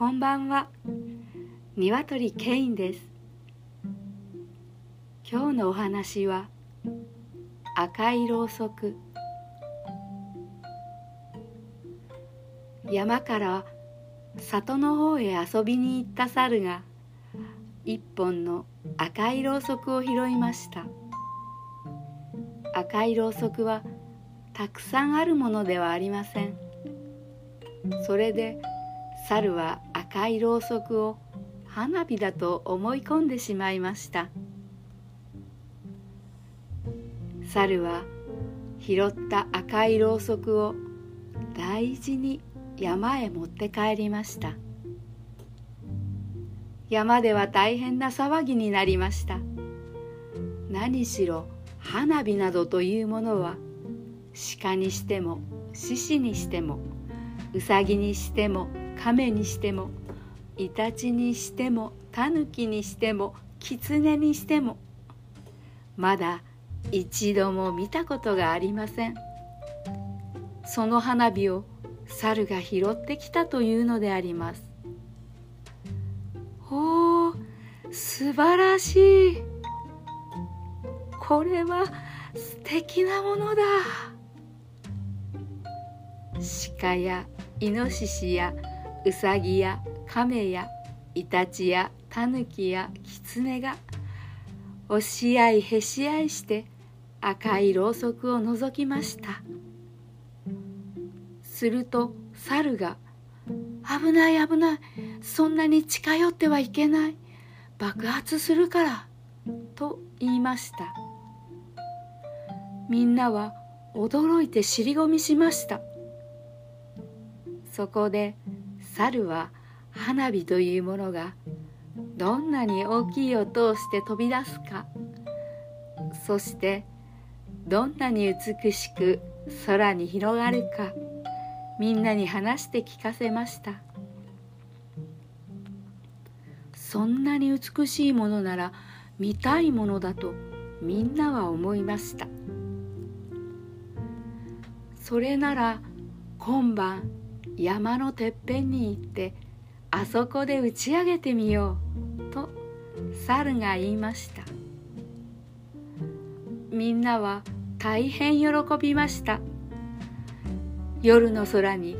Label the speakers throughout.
Speaker 1: こんばんは。鶏ケインです。今日のお話は赤いろうそく。山から里の方へ遊びに行った猿が一本の赤いろうそくを拾いました。赤いろうそくはたくさんあるものではありません。それで猿は赤いろうそくを花火だと思い込んでしまいました。猿は拾った赤いろうそくを大事に山へ持って帰りました。山では大変な騒ぎになりました。何しろ花火などというものは鹿にしても獅子にしてもうさぎにしても亀にしてもイタチにしてもタヌキにしてもキツネにしてもまだ一度も見たことがありません。その花火を猿が拾ってきたというのであります。おお素晴らしい。これは素敵なものだ。鹿やイノシシやウサギやカメやイタチやタヌキやキツネが押し合いへし合いして赤いろうそくを覗きました。すると猿が「危ない危ないそんなに近寄ってはいけない爆発するから」と言いました。みんなは驚いて尻込みしました。そこで猿は花火というものがどんなに大きい音をして飛び出すか。そしてどんなに美しく空に広がるか。みんなに話して聞かせました。そんなに美しいものなら見たいものだとみんなは思いました。それなら今晩山のてっぺんに行ってあそこで打ち上げてみようと猿が言いました。みんなは大変喜びました。夜の空に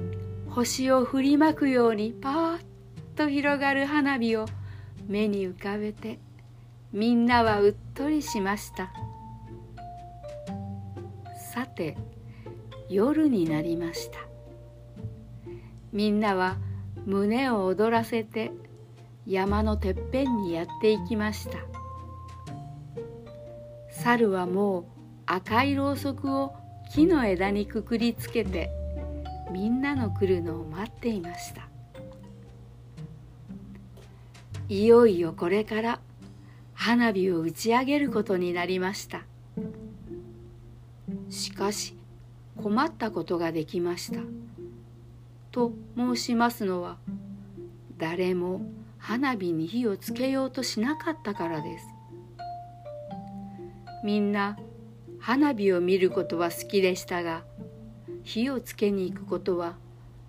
Speaker 1: 星を振りまくようにパーッと広がる花火を目に浮かべてみんなはうっとりしました。さて夜になりました。みんなは胸を躍らせて山のてっぺんにやっていきました。猿はもう赤いろうそくを木の枝にくくりつけてみんなの来るのを待っていました。いよいよこれから花火を打ち上げることになりました。しかし困ったことができました。と申しますのは誰も花火に火をつけようとしなかったからです。みんな花火を見ることは好きでしたが火をつけに行くことは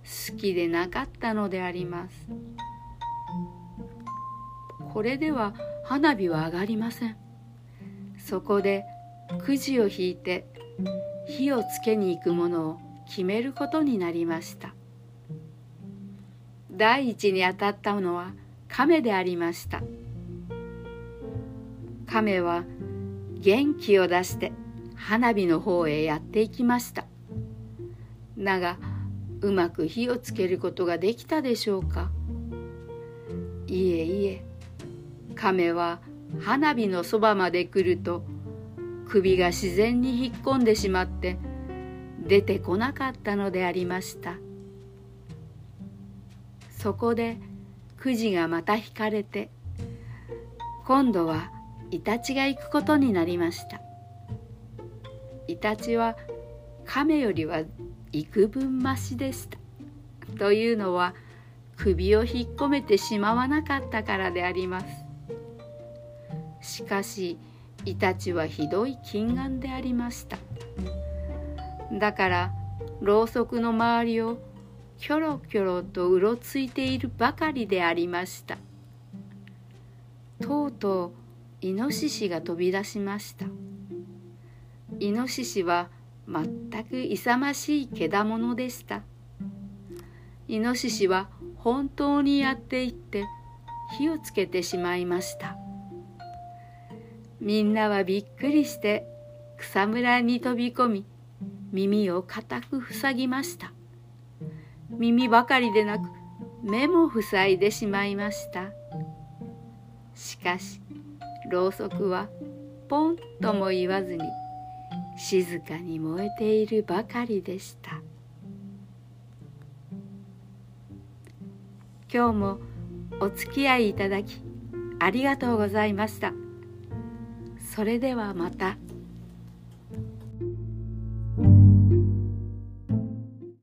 Speaker 1: 好きでなかったのであります。これでは花火は上がりません。そこでくじを引いて火をつけに行くものを決めることになりました。第一に当たったのは亀でありました。亀は元気を出して花火の方へやっていきました。だがうまく火をつけることができたでしょうか。いえいえ亀は花火のそばまで来ると首が自然に引っ込んでしまって出てこなかったのでありました。そこでくじがまた引かれて今度はイタチが行くことになりました。イタチは亀よりは幾分増しでした。というのは首を引っ込めてしまわなかったからであります。しかしイタチはひどい近眼でありました。だからろうそくの周りをキョロキョロとうろついているばかりでありました。とうとうイノシシが飛び出しました。イノシシは全く勇ましいけだものでした。イノシシは本当にやっていって火をつけてしまいました。みんなはびっくりして草むらに飛び込み耳を固く塞ぎました。耳ばかりでなく目も塞いでしまいましたしかしろうそくはポンとも言わずに静かに燃えているばかりでした今日もお付き合いいただきありがとうございました。それではまた。